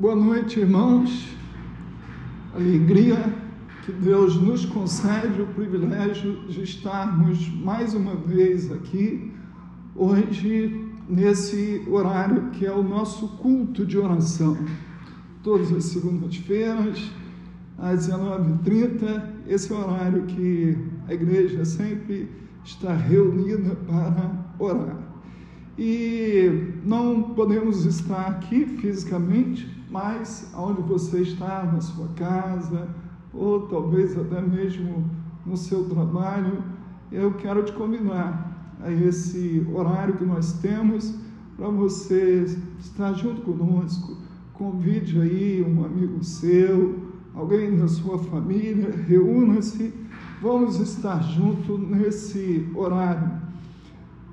Boa noite, irmãos. Alegria que Deus nos concede o privilégio de estarmos mais uma vez aqui, hoje, nesse horário que é o nosso culto de oração. Todas as segundas-feiras, às 19h30, esse é o horário que a igreja sempre está reunida para orar. E não podemos estar aqui fisicamente, mas onde você está, na sua casa, ou talvez até mesmo no seu trabalho, eu quero te convidar a esse horário que nós temos para você estar junto conosco. Convide aí um amigo seu, alguém da sua família, reúna-se, vamos estar junto nesse horário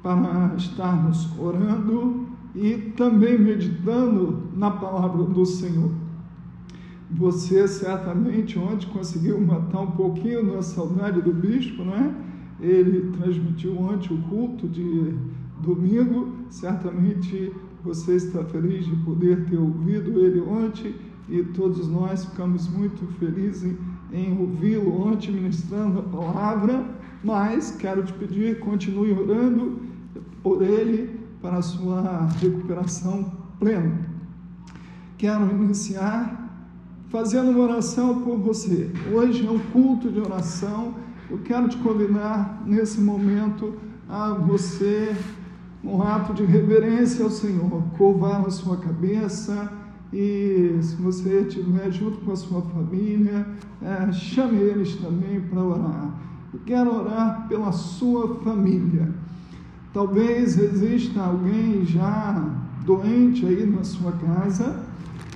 para estarmos orando e também meditando na palavra do Senhor. Você certamente ontem conseguiu matar um pouquinho da saudade do bispo, não é? Ele transmitiu ontem o culto de domingo. Certamente você está feliz de poder ter ouvido ele ontem e todos nós ficamos muito felizes em ouvi-lo ontem ministrando a palavra. Mas quero te pedir, continue orando por ele para a sua recuperação plena. Quero iniciar fazendo uma oração por você. Hoje é um culto de oração. Eu quero te convidar nesse momento a você, um ato de reverência ao Senhor, curvar a sua cabeça e se você estiver junto com a sua família, é, chame eles também para orar. Eu quero orar pela sua família. Talvez exista alguém já doente aí na sua casa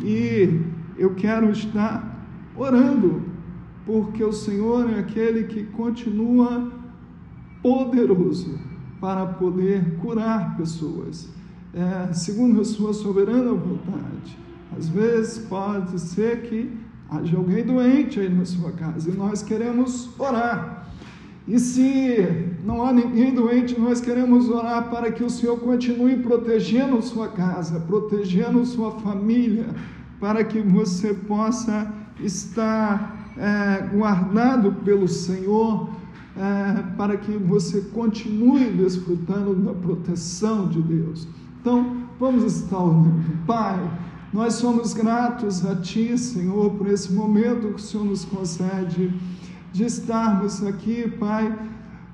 e eu quero estar orando, porque o Senhor é aquele que continua poderoso para poder curar pessoas, é, segundo a sua soberana vontade. Às vezes pode ser que haja alguém doente aí na sua casa e nós queremos orar. E se não há ninguém doente, nós queremos orar para que o Senhor continue protegendo sua casa, protegendo sua família, para que você possa estar é, guardado pelo Senhor, é, para que você continue desfrutando da proteção de Deus. Então, vamos estar orando. Pai, nós somos gratos a Ti, Senhor, por esse momento que o Senhor nos concede de estarmos aqui, Pai,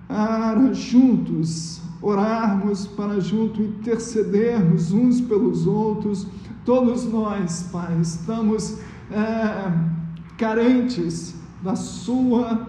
para juntos orarmos, para juntos intercedermos uns pelos outros. Todos nós, Pai, estamos é, carentes da Sua,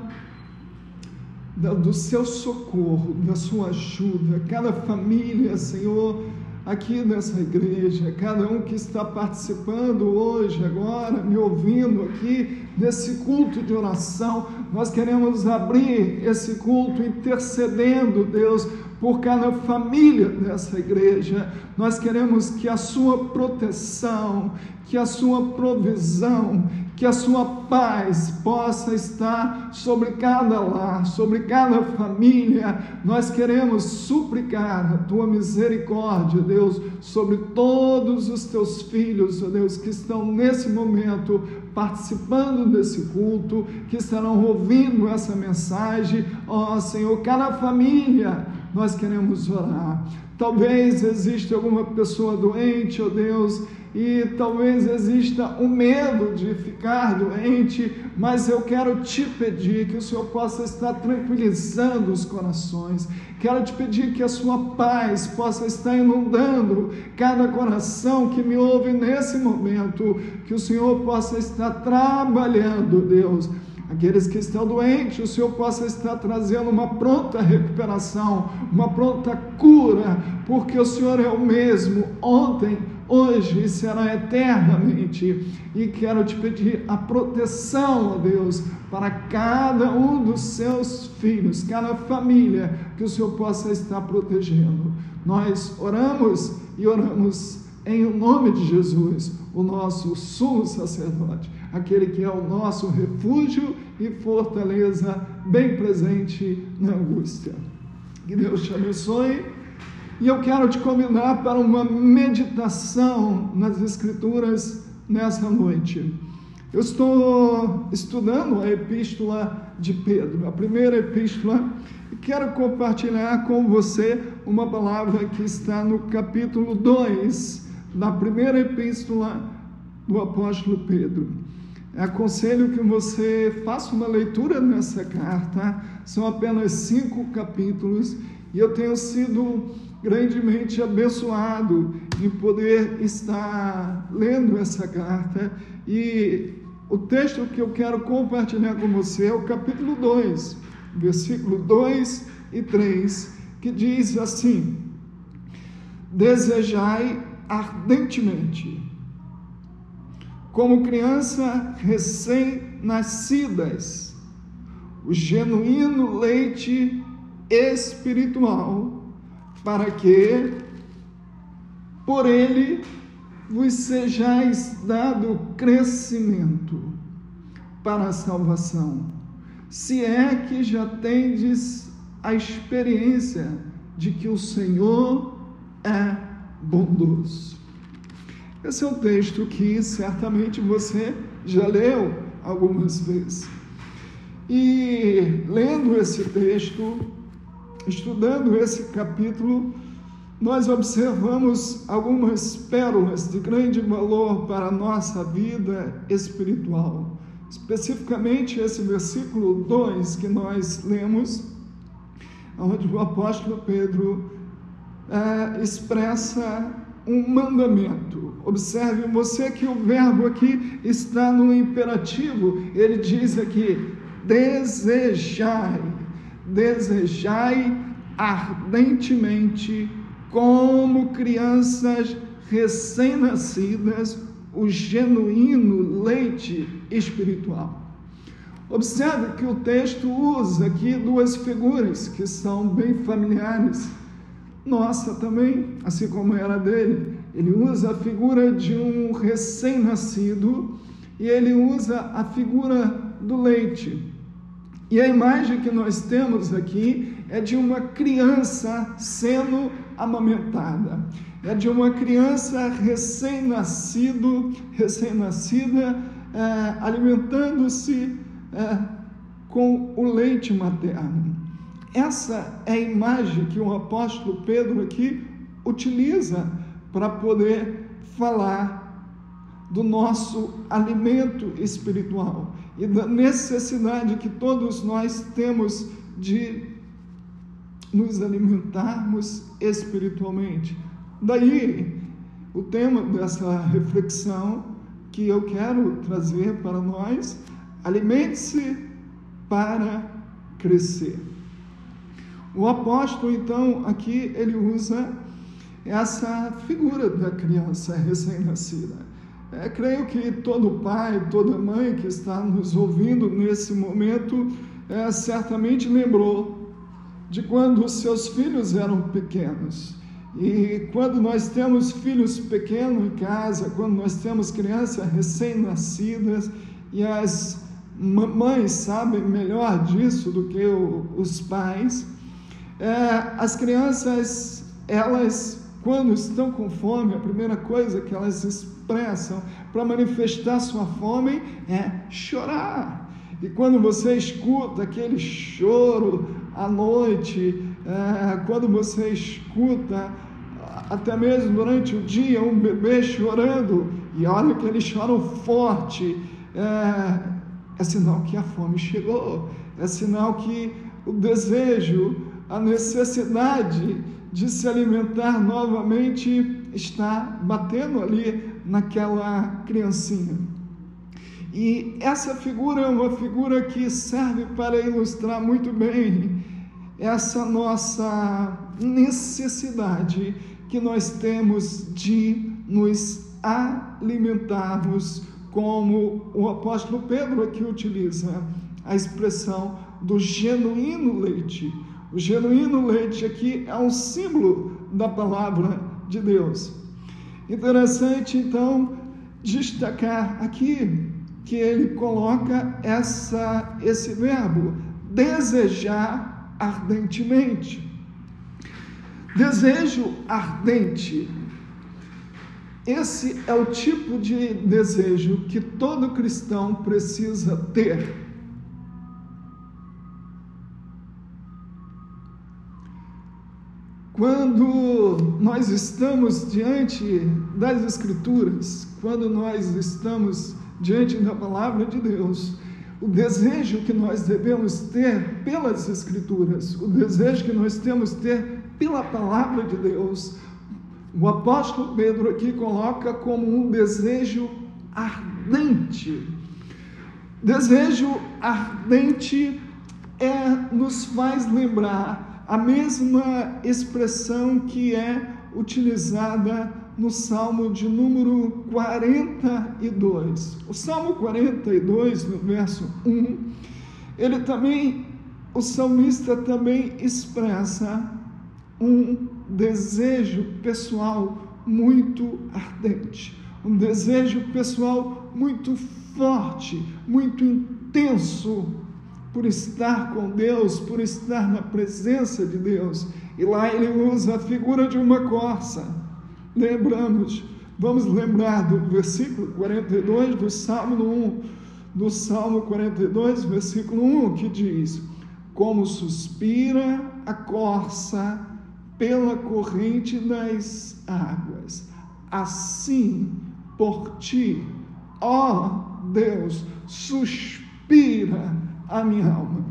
do seu socorro, da Sua ajuda. Cada família, Senhor, aqui nessa igreja, cada um que está participando hoje, agora, me ouvindo aqui nesse culto de oração, nós queremos abrir esse culto intercedendo, Deus, por cada família dessa igreja. Nós queremos que a sua proteção, que a sua provisão, que a sua paz possa estar sobre cada lar, sobre cada família. Nós queremos suplicar a tua misericórdia, Deus, sobre todos os teus filhos, ó Deus, que estão nesse momento participando desse culto, que estarão ouvindo essa mensagem. Ó Senhor, cada família, nós queremos orar. Talvez exista alguma pessoa doente, ó Deus, e talvez exista o medo de ficar doente, mas eu quero te pedir que o Senhor possa estar tranquilizando os corações. Quero te pedir que a sua paz possa estar inundando cada coração que me ouve nesse momento, que o Senhor possa estar trabalhando, Deus aqueles que estão doentes, o Senhor possa estar trazendo uma pronta recuperação, uma pronta cura, porque o Senhor é o mesmo ontem, hoje e será eternamente. E quero te pedir a proteção, ó Deus, para cada um dos seus filhos, cada família, que o Senhor possa estar protegendo. Nós oramos e oramos em nome de Jesus, o nosso sumo sacerdote aquele que é o nosso refúgio e fortaleza, bem presente na angústia. Que Deus te abençoe. E eu quero te convidar para uma meditação nas Escrituras nessa noite. Eu estou estudando a epístola de Pedro, a primeira epístola, e quero compartilhar com você uma palavra que está no capítulo 2 da primeira epístola do apóstolo Pedro. Aconselho que você faça uma leitura nessa carta, são apenas cinco capítulos, e eu tenho sido grandemente abençoado em poder estar lendo essa carta. E o texto que eu quero compartilhar com você é o capítulo 2, versículo 2 e 3, que diz assim: Desejai ardentemente, como criança recém-nascidas, o genuíno leite espiritual para que por ele vos sejais dado crescimento para a salvação, se é que já tendes a experiência de que o Senhor é bondoso. Esse é um texto que certamente você já leu algumas vezes. E lendo esse texto, estudando esse capítulo, nós observamos algumas pérolas de grande valor para a nossa vida espiritual. Especificamente esse versículo 2 que nós lemos, onde o apóstolo Pedro é, expressa um mandamento. Observe você que o verbo aqui está no imperativo, ele diz aqui: desejai desejai ardentemente, como crianças recém-nascidas, o genuíno leite espiritual. Observe que o texto usa aqui duas figuras que são bem familiares. Nossa também, assim como era dele. Ele usa a figura de um recém-nascido e ele usa a figura do leite. E a imagem que nós temos aqui é de uma criança sendo amamentada. É de uma criança recém-nascido, recém-nascida, é, alimentando-se é, com o leite materno. Essa é a imagem que o apóstolo Pedro aqui utiliza para poder falar do nosso alimento espiritual e da necessidade que todos nós temos de nos alimentarmos espiritualmente. Daí o tema dessa reflexão que eu quero trazer para nós: alimente-se para crescer. O apóstolo, então, aqui ele usa essa figura da criança recém-nascida. É, creio que todo pai, toda mãe que está nos ouvindo nesse momento, é, certamente lembrou de quando os seus filhos eram pequenos. E quando nós temos filhos pequenos em casa, quando nós temos crianças recém-nascidas, e as mães sabem melhor disso do que o, os pais, é, as crianças, elas, quando estão com fome, a primeira coisa que elas expressam para manifestar sua fome é chorar. E quando você escuta aquele choro à noite, é, quando você escuta até mesmo durante o dia um bebê chorando, e olha que eles choram forte, é, é sinal que a fome chegou, é sinal que o desejo, a necessidade de se alimentar novamente está batendo ali naquela criancinha. E essa figura é uma figura que serve para ilustrar muito bem essa nossa necessidade que nós temos de nos alimentarmos, como o apóstolo Pedro aqui utiliza a expressão do genuíno leite. O genuíno leite aqui é um símbolo da palavra de Deus. Interessante, então, destacar aqui que ele coloca essa, esse verbo, desejar ardentemente. Desejo ardente. Esse é o tipo de desejo que todo cristão precisa ter. Quando nós estamos diante das Escrituras, quando nós estamos diante da palavra de Deus, o desejo que nós devemos ter pelas Escrituras, o desejo que nós temos ter pela palavra de Deus, o apóstolo Pedro aqui coloca como um desejo ardente. Desejo ardente é nos faz lembrar a mesma expressão que é utilizada no Salmo de número 42. O Salmo 42, no verso 1, ele também, o salmista também expressa um desejo pessoal muito ardente, um desejo pessoal muito forte, muito intenso por estar com Deus, por estar na presença de Deus. E lá ele usa a figura de uma corça. Lembramos, vamos lembrar do versículo 42 do Salmo 1, do Salmo 42, versículo 1, que diz: Como suspira a corça pela corrente das águas, assim por ti, ó Deus, suspira a minha alma.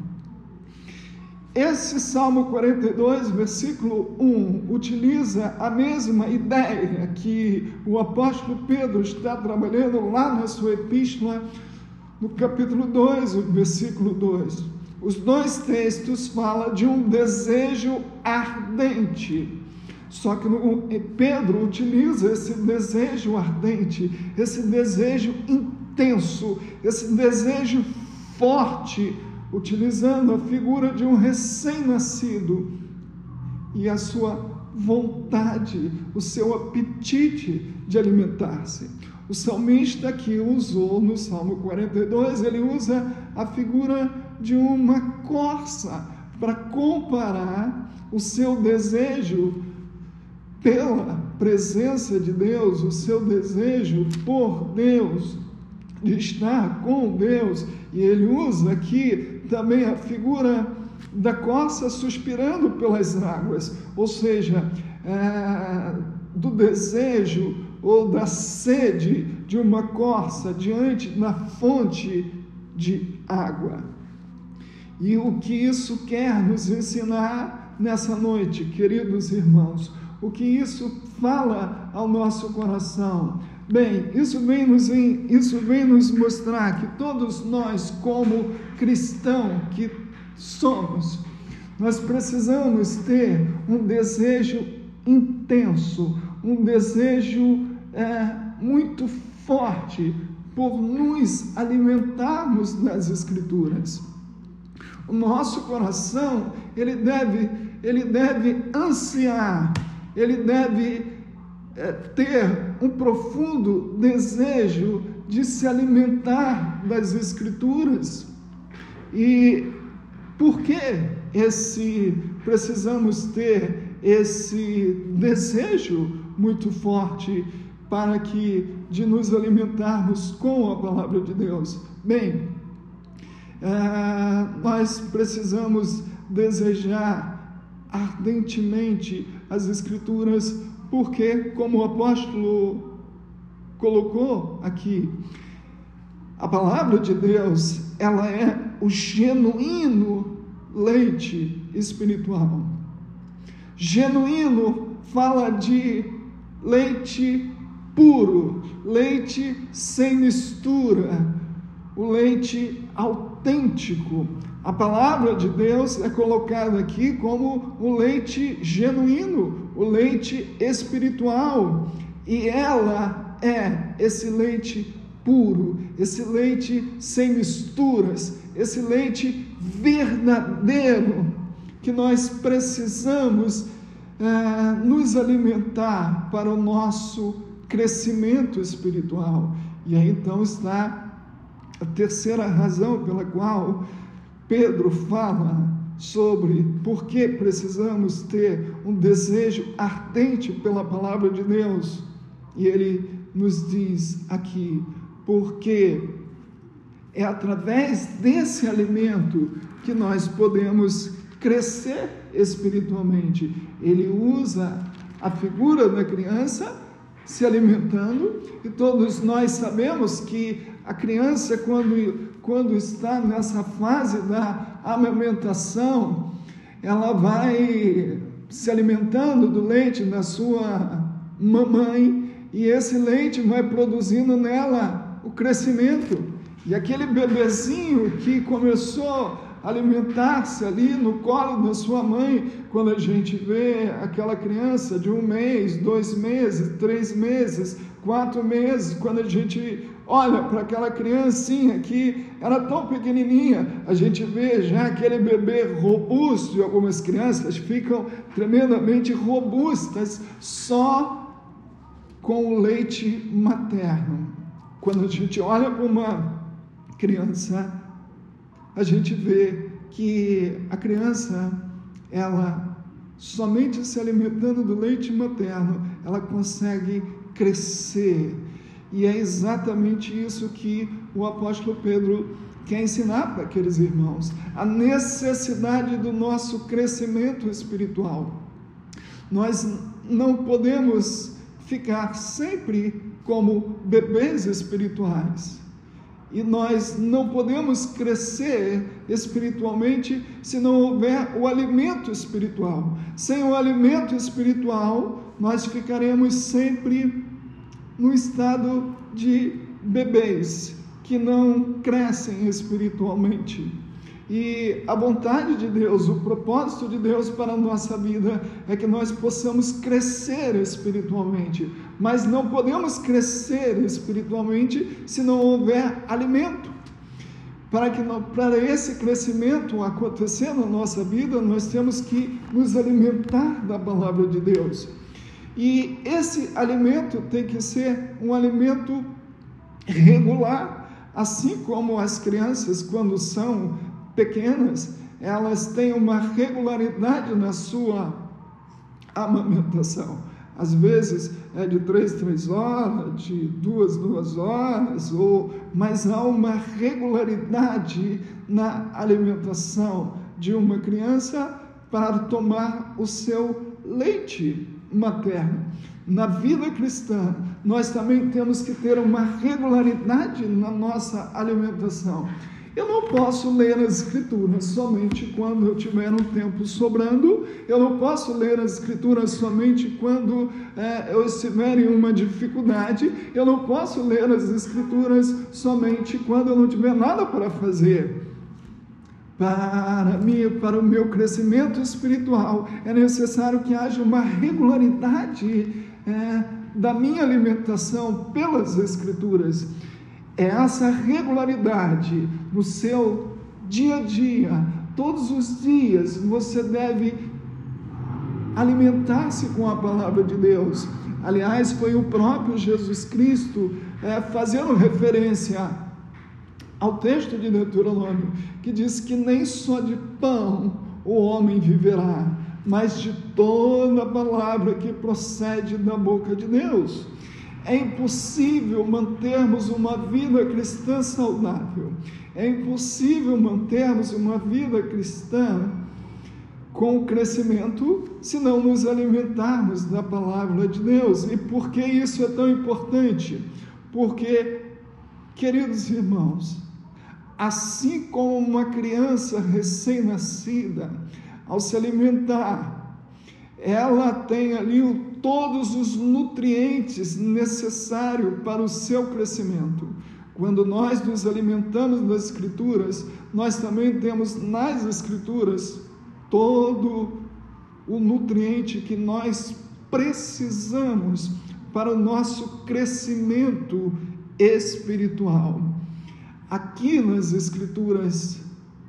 Esse Salmo 42, versículo 1, utiliza a mesma ideia que o apóstolo Pedro está trabalhando lá na sua epístola, no capítulo 2, versículo 2. Os dois textos falam de um desejo ardente. Só que no, Pedro utiliza esse desejo ardente, esse desejo intenso, esse desejo forte, utilizando a figura de um recém-nascido e a sua vontade, o seu apetite de alimentar-se. O salmista que usou no Salmo 42, ele usa a figura de uma corça para comparar o seu desejo pela presença de Deus, o seu desejo por Deus, de estar com Deus e ele usa aqui também a figura da coça suspirando pelas águas, ou seja, é, do desejo ou da sede de uma corça diante da fonte de água. E o que isso quer nos ensinar nessa noite, queridos irmãos? O que isso fala ao nosso coração? Bem, isso vem, nos, isso vem nos mostrar que todos nós, como cristão que somos, nós precisamos ter um desejo intenso, um desejo é, muito forte por nos alimentarmos das Escrituras. O nosso coração, ele deve, ele deve ansiar, ele deve é, ter um profundo desejo de se alimentar das Escrituras. E por que esse precisamos ter esse desejo muito forte para que de nos alimentarmos com a palavra de Deus? Bem, é, nós precisamos desejar ardentemente as Escrituras porque, como o apóstolo colocou aqui, a palavra de Deus, ela é o genuíno leite espiritual. Genuíno fala de leite puro, leite sem mistura, o leite autêntico. A palavra de Deus é colocada aqui como o leite genuíno, o leite espiritual, e ela é esse leite puro, esse leite sem misturas, esse leite verdadeiro que nós precisamos é, nos alimentar para o nosso crescimento espiritual. E aí então está a terceira razão pela qual Pedro fala sobre por que precisamos ter um desejo ardente pela palavra de Deus. E ele nos diz aqui, porque é através desse alimento que nós podemos crescer espiritualmente. Ele usa a figura da criança se alimentando, e todos nós sabemos que a criança, quando, quando está nessa fase da amamentação, ela vai se alimentando do leite da sua mamãe, e esse leite vai produzindo nela o crescimento. E aquele bebezinho que começou a alimentar-se ali no colo da sua mãe, quando a gente vê aquela criança de um mês, dois meses, três meses, quatro meses, quando a gente olha para aquela criancinha que era tão pequenininha, a gente vê já aquele bebê robusto, e algumas crianças ficam tremendamente robustas só com o leite materno. Quando a gente olha para uma criança, a gente vê que a criança, ela somente se alimentando do leite materno, ela consegue crescer. E é exatamente isso que o apóstolo Pedro quer ensinar para aqueles irmãos: a necessidade do nosso crescimento espiritual. Nós não podemos ficar sempre como bebês espirituais. E nós não podemos crescer espiritualmente se não houver o alimento espiritual. Sem o alimento espiritual, nós ficaremos sempre no estado de bebês que não crescem espiritualmente. E a vontade de Deus, o propósito de Deus para a nossa vida é que nós possamos crescer espiritualmente, mas não podemos crescer espiritualmente se não houver alimento. Para, que, para esse crescimento acontecer na nossa vida, nós temos que nos alimentar da palavra de Deus. E esse alimento tem que ser um alimento regular, assim como as crianças, quando são pequenas, elas têm uma regularidade na sua amamentação. Às vezes é de três, três horas, de duas, duas horas, ou, mas há uma regularidade na alimentação de uma criança para tomar o seu leite materno. Na vida cristã, nós também temos que ter uma regularidade na nossa alimentação. Eu não posso ler as Escrituras somente quando eu tiver um tempo sobrando, eu não posso ler as Escrituras somente quando é, eu estiver em uma dificuldade, eu não posso ler as Escrituras somente quando eu não tiver nada para fazer. Para mim, para o meu crescimento espiritual, é necessário que haja uma regularidade é, da minha alimentação pelas Escrituras. É essa regularidade no seu dia a dia, todos os dias, você deve alimentar-se com a palavra de Deus. Aliás, foi o próprio Jesus Cristo é, fazendo referência ao texto de Deuteronômio, que diz que nem só de pão o homem viverá, mas de toda a palavra que procede da boca de Deus. É impossível mantermos uma vida cristã saudável. É impossível mantermos uma vida cristã com crescimento se não nos alimentarmos da palavra de Deus. E por que isso é tão importante? Porque, queridos irmãos, assim como uma criança recém-nascida, ao se alimentar, ela tem ali todos os nutrientes necessários para o seu crescimento. Quando nós nos alimentamos das Escrituras, nós também temos nas Escrituras todo o nutriente que nós precisamos para o nosso crescimento espiritual. Aqui nas Escrituras,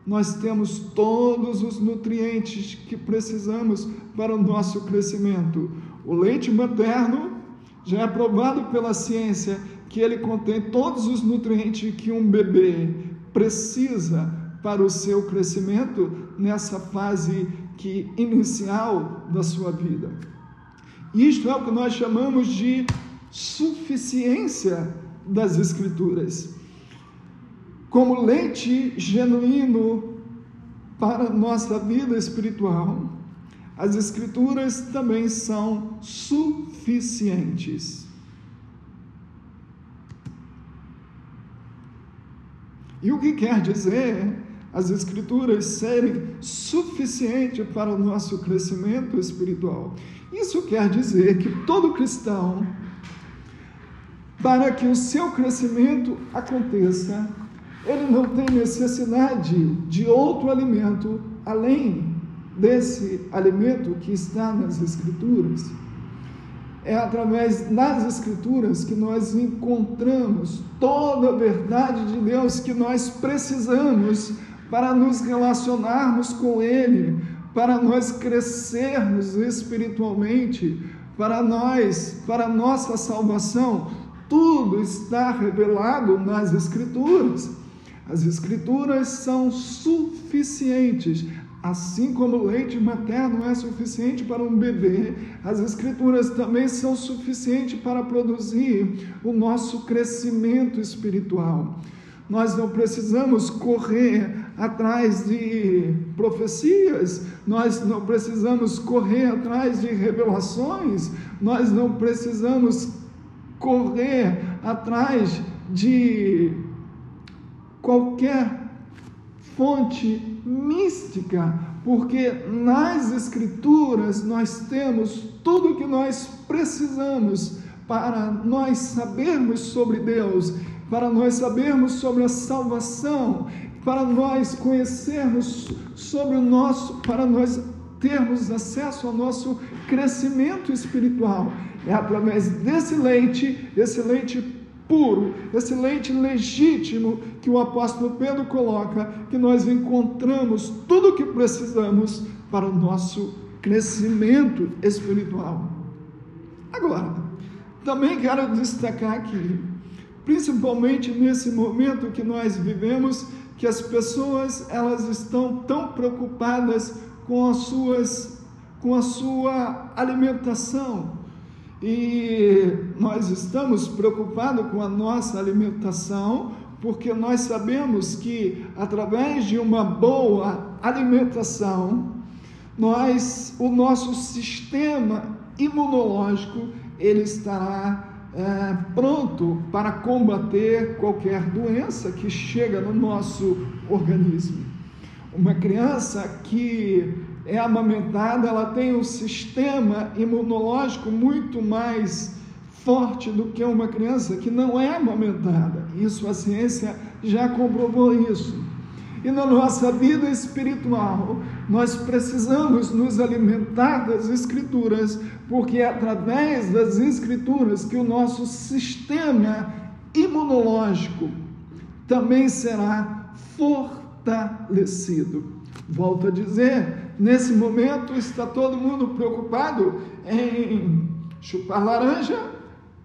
nós temos todos os nutrientes que precisamos para o nosso crescimento. O leite materno já é provado pela ciência que ele contém todos os nutrientes que um bebê precisa para o seu crescimento nessa fase que inicial da sua vida. Isto é o que nós chamamos de suficiência das Escrituras. Como leite genuíno para nossa vida espiritual, as Escrituras também são suficientes. E o que quer dizer as Escrituras serem suficientes para o nosso crescimento espiritual? Isso quer dizer que todo cristão, para que o seu crescimento aconteça, ele não tem necessidade de outro alimento além desse alimento que está nas Escrituras. É através das Escrituras que nós encontramos toda a verdade de Deus que nós precisamos para nos relacionarmos com Ele, para nós crescermos espiritualmente, para nós, para nossa salvação. Tudo está revelado nas Escrituras. As Escrituras são suficientes. Assim como o leite materno é suficiente para um bebê, as Escrituras também são suficientes para produzir o nosso crescimento espiritual. Nós não precisamos correr atrás de profecias, nós não precisamos correr atrás de revelações, nós não precisamos correr atrás de qualquer fonte mística, porque nas Escrituras nós temos tudo o que nós precisamos para nós sabermos sobre Deus, para nós sabermos sobre a salvação, para nós conhecermos sobre o nosso, para nós termos acesso ao nosso crescimento espiritual. É através desse leite, esse leite puro, esse leite legítimo que o apóstolo Pedro coloca, que nós encontramos tudo o que precisamos para o nosso crescimento espiritual. Agora, também quero destacar aqui, principalmente nesse momento que nós vivemos, que as pessoas elas estão tão preocupadas com as suas com a sua alimentação, e nós estamos preocupados com a nossa alimentação, porque nós sabemos que através de uma boa alimentação, nós, o nosso sistema imunológico, ele estará é, pronto para combater qualquer doença que chega no nosso organismo. Uma criança que é amamentada, ela tem um sistema imunológico muito mais forte do que uma criança que não é amamentada. Isso a ciência já comprovou isso. E na nossa vida espiritual, nós precisamos nos alimentar das Escrituras, porque é através das Escrituras que o nosso sistema imunológico também será fortalecido. Volto a dizer, Nesse momento está todo mundo preocupado em chupar laranja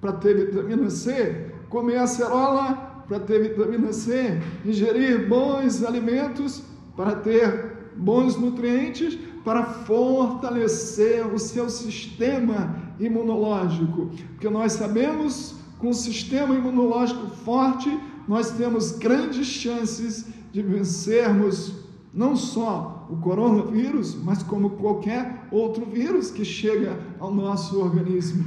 para ter vitamina C, comer acerola para ter vitamina C, ingerir bons alimentos para ter bons nutrientes, para fortalecer o seu sistema imunológico. Porque nós sabemos, com um sistema imunológico forte, nós temos grandes chances de vencermos não só o coronavírus, mas como qualquer outro vírus que chega ao nosso organismo.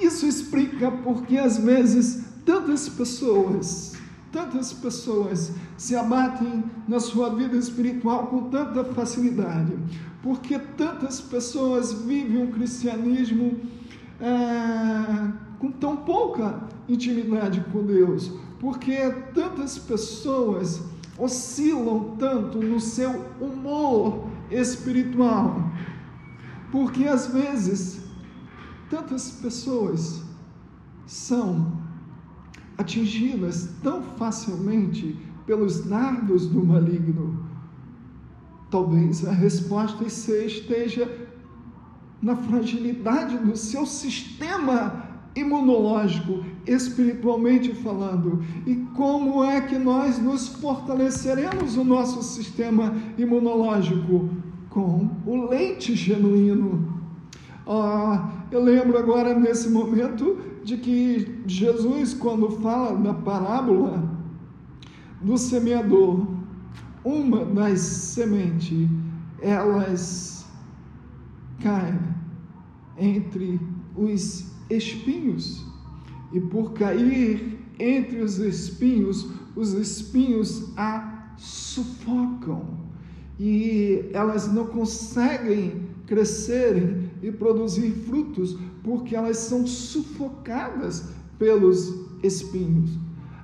Isso explica porque às vezes tantas pessoas, tantas pessoas se abatem na sua vida espiritual com tanta facilidade, porque tantas pessoas vivem um cristianismo é, com tão pouca intimidade com Deus, porque tantas pessoas oscilam tanto no seu humor espiritual, porque às vezes tantas pessoas são atingidas tão facilmente pelos nardos do maligno. Talvez a resposta esteja na fragilidade do seu sistema imunológico, espiritualmente falando. E como é que nós nos fortaleceremos o nosso sistema imunológico? Com o leite genuíno. Ah, eu lembro agora nesse momento de que Jesus, quando fala na parábola do semeador, uma das sementes, elas caem entre os espinhos, e por cair entre os espinhos, os espinhos a sufocam e elas não conseguem crescerem e produzir frutos porque elas são sufocadas pelos espinhos.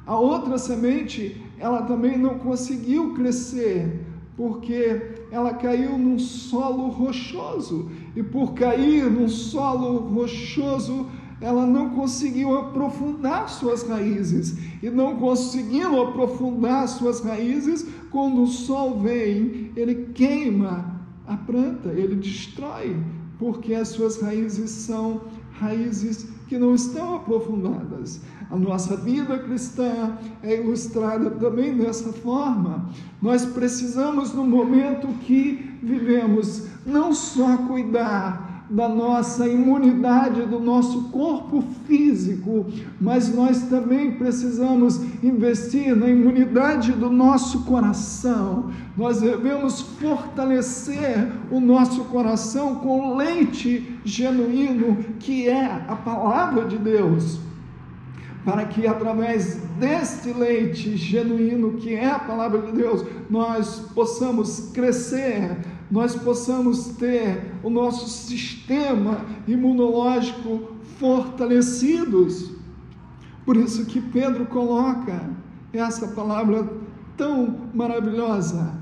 A outra semente, ela também não conseguiu crescer porque ela caiu num solo rochoso e por cair num solo rochoso, ela não conseguiu aprofundar suas raízes. E não conseguindo aprofundar suas raízes, quando o sol vem, ele queima a planta, ele destrói, porque as suas raízes são raízes que não estão aprofundadas. A nossa vida cristã é ilustrada também dessa forma. Nós precisamos, no momento que vivemos, não só cuidar da nossa imunidade do nosso corpo físico, mas nós também precisamos investir na imunidade do nosso coração. Nós devemos fortalecer o nosso coração com leite genuíno, que é a palavra de Deus para que através deste leite genuíno, que é a palavra de Deus, nós possamos crescer, nós possamos ter o nosso sistema imunológico fortalecidos. Por isso que Pedro coloca essa palavra tão maravilhosa: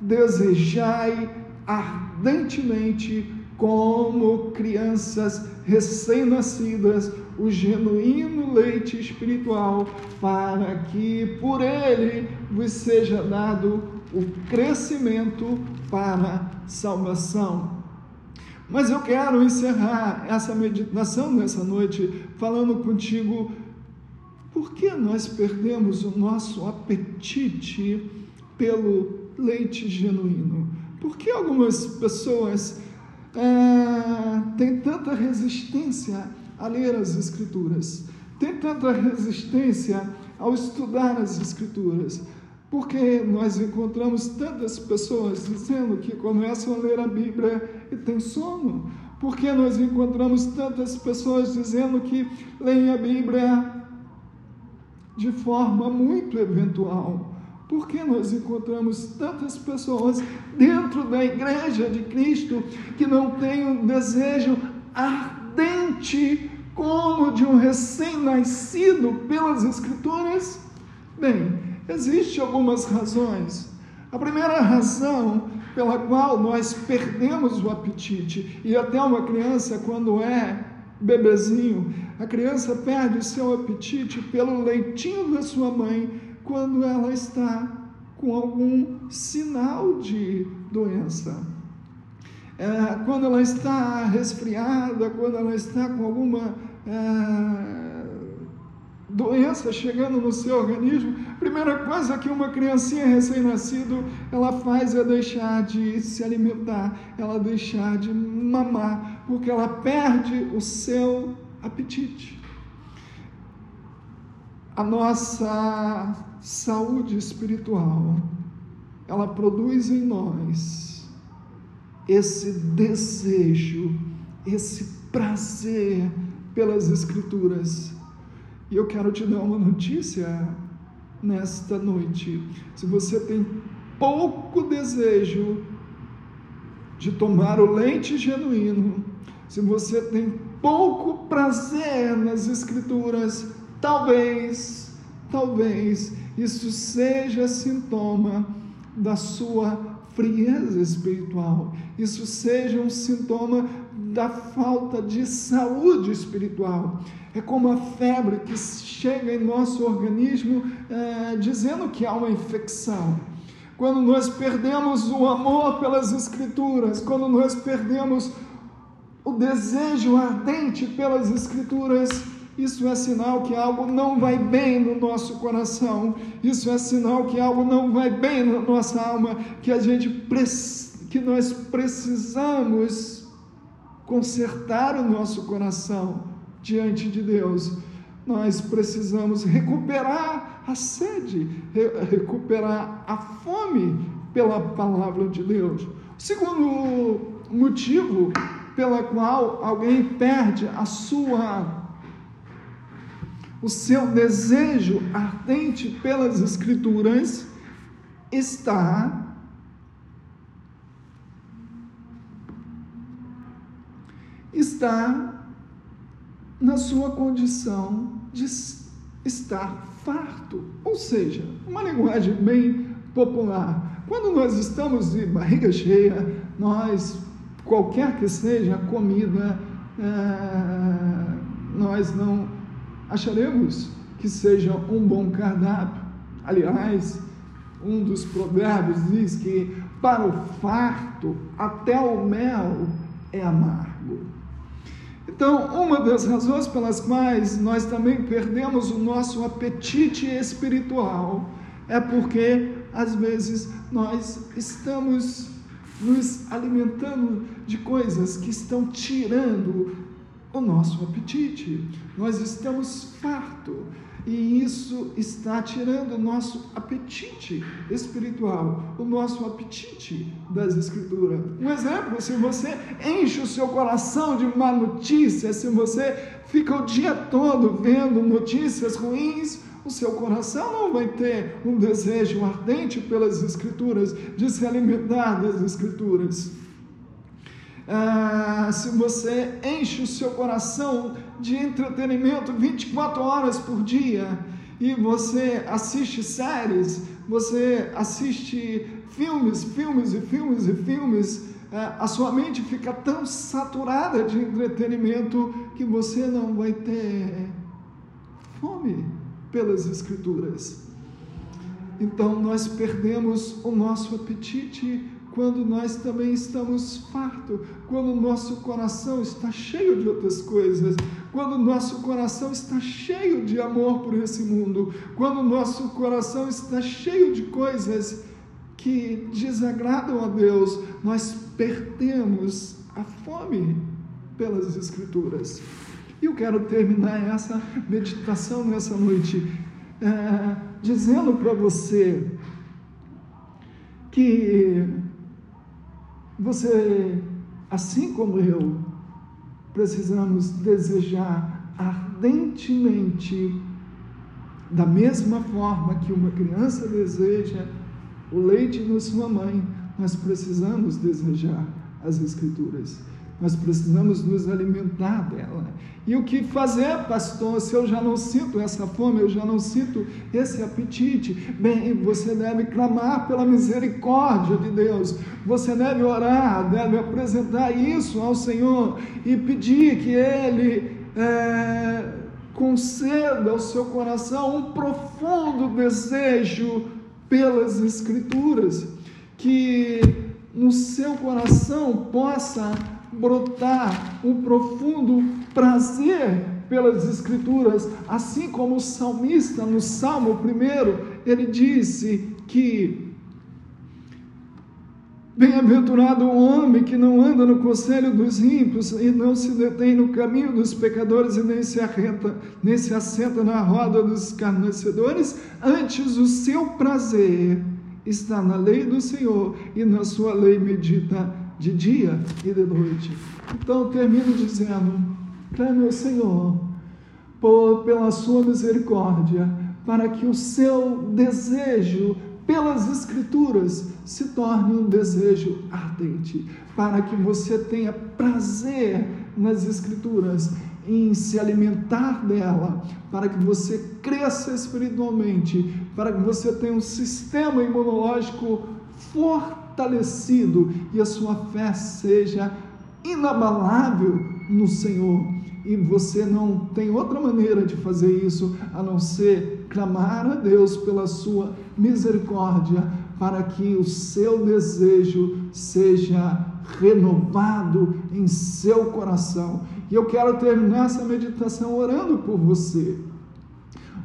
desejai ardentemente como crianças recém-nascidas o genuíno leite espiritual, para que por ele vos seja dado o crescimento para salvação. Mas eu quero encerrar essa meditação nessa noite falando contigo por que nós perdemos o nosso apetite pelo leite genuíno? Por que algumas pessoas é, têm tanta resistência a ler as Escrituras, têm tanta resistência ao estudar as Escrituras? Porque nós encontramos tantas pessoas dizendo que começam a ler a Bíblia e têm sono. Porque nós encontramos tantas pessoas dizendo que leem a Bíblia de forma muito eventual. Porque nós encontramos tantas pessoas dentro da igreja de Cristo que não têm um desejo ardente como de um recém-nascido pelas Escrituras? Bem, Existem algumas razões. A primeira razão pela qual nós perdemos o apetite, e até uma criança, quando é bebezinho, a criança perde o seu apetite pelo leitinho da sua mãe quando ela está com algum sinal de doença. É, quando ela está resfriada, quando ela está com alguma. É, doença chegando no seu organismo, a primeira coisa que uma criancinha recém-nascido ela faz é deixar de se alimentar, ela deixar de mamar, porque ela perde o seu apetite. A nossa saúde espiritual, ela produz em nós esse desejo, esse prazer pelas escrituras e eu quero te dar uma notícia nesta noite. Se você tem pouco desejo de tomar o leite genuíno, se você tem pouco prazer nas Escrituras, talvez, talvez isso seja sintoma da sua frieza espiritual, isso seja um sintoma da falta de saúde espiritual. É como a febre que chega em nosso organismo é, dizendo que há uma infecção. Quando nós perdemos o amor pelas Escrituras, quando nós perdemos o desejo ardente pelas Escrituras, isso é sinal que algo não vai bem no nosso coração. Isso é sinal que algo não vai bem na nossa alma, que a gente que nós precisamos consertar o nosso coração diante de Deus, nós precisamos recuperar a sede, recuperar a fome pela palavra de Deus. O segundo motivo pela qual alguém perde a sua o seu desejo ardente pelas escrituras está está na sua condição de estar farto, ou seja, uma linguagem bem popular. Quando nós estamos de barriga cheia, nós, qualquer que seja a comida, é, nós não acharemos que seja um bom cardápio. Aliás, um dos provérbios diz que para o farto até o mel é amargo. Então, uma das razões pelas quais nós também perdemos o nosso apetite espiritual é porque, às vezes, nós estamos nos alimentando de coisas que estão tirando o nosso apetite. Nós estamos fartos e isso está tirando o nosso apetite espiritual, o nosso apetite das Escrituras. Um exemplo: se você enche o seu coração de má notícia, se você fica o dia todo vendo notícias ruins, o seu coração não vai ter um desejo ardente pelas Escrituras, de se alimentar das Escrituras. Ah, se você enche o seu coração de entretenimento 24 horas por dia e você assiste séries, você assiste filmes, filmes e filmes e filmes, ah, a sua mente fica tão saturada de entretenimento que você não vai ter fome pelas Escrituras. Então nós perdemos o nosso apetite quando nós também estamos fartos, quando o nosso coração está cheio de outras coisas, quando nosso coração está cheio de amor por esse mundo, quando nosso coração está cheio de coisas que desagradam a Deus, nós perdemos a fome pelas Escrituras. E eu quero terminar essa meditação nessa noite é, dizendo para você que você, assim como eu, precisamos desejar ardentemente, da mesma forma que uma criança deseja o leite da sua mãe, nós precisamos desejar as Escrituras. Nós precisamos nos alimentar dela. E o que fazer, pastor, se eu já não sinto essa fome, eu já não sinto esse apetite? Bem, você deve clamar pela misericórdia de Deus. Você deve orar, deve apresentar isso ao Senhor e pedir que Ele é, conceda ao seu coração um profundo desejo pelas Escrituras. Que no seu coração possa brotar um profundo prazer pelas Escrituras, assim como o salmista no Salmo 1, ele disse que Bem-aventurado o homem que não anda no conselho dos ímpios e não se detém no caminho dos pecadores e nem se arreta, nem se assenta na roda dos escarnecedores, antes o seu prazer está na lei do Senhor e na sua lei medita de dia e de noite. Então termino dizendo: clame ao Senhor por, pela sua misericórdia, para que o seu desejo pelas Escrituras se torne um desejo ardente, para que você tenha prazer nas Escrituras, em se alimentar dela, para que você cresça espiritualmente, para que você tenha um sistema imunológico forte fortalecido e a sua fé seja inabalável no Senhor. E você não tem outra maneira de fazer isso a não ser clamar a Deus pela sua misericórdia, para que o seu desejo seja renovado em seu coração. E eu quero terminar essa meditação orando por você.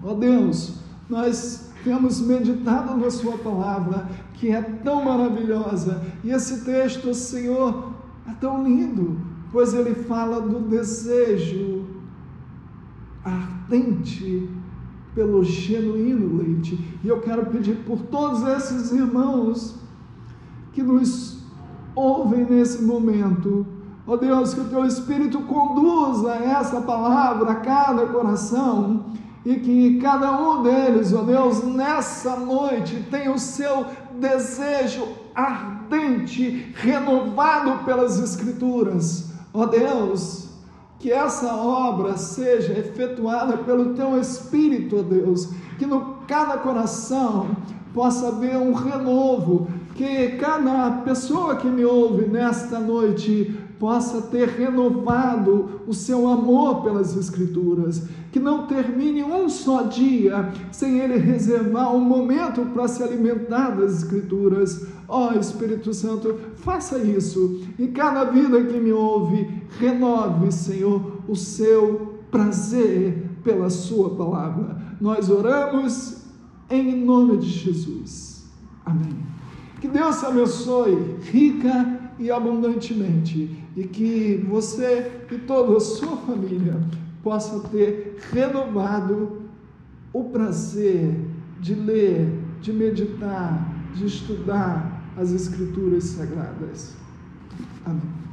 Ó oh Deus, nós temos meditado na Sua palavra que é tão maravilhosa. E esse texto, Senhor, é tão lindo, pois ele fala do desejo ardente pelo genuíno leite. E eu quero pedir por todos esses irmãos que nos ouvem nesse momento, ó oh Deus, que o teu Espírito conduza essa palavra a cada coração e que cada um deles, ó oh Deus, nessa noite tenha o seu desejo ardente, renovado pelas Escrituras. Ó oh Deus, que essa obra seja efetuada pelo teu Espírito, ó Deus, que no cada coração possa haver um renovo, que cada pessoa que me ouve nesta noite possa ter renovado o seu amor pelas Escrituras, que não termine um só dia sem ele reservar um momento para se alimentar das Escrituras. Ó oh, Espírito Santo, faça isso e cada vida que me ouve, renove, Senhor, o seu prazer pela Sua palavra. Nós oramos em nome de Jesus. Amém. Que Deus abençoe rica e abundantemente e que você e toda a sua família possa ter renovado o prazer de ler, de meditar, de estudar as Escrituras Sagradas. Amém.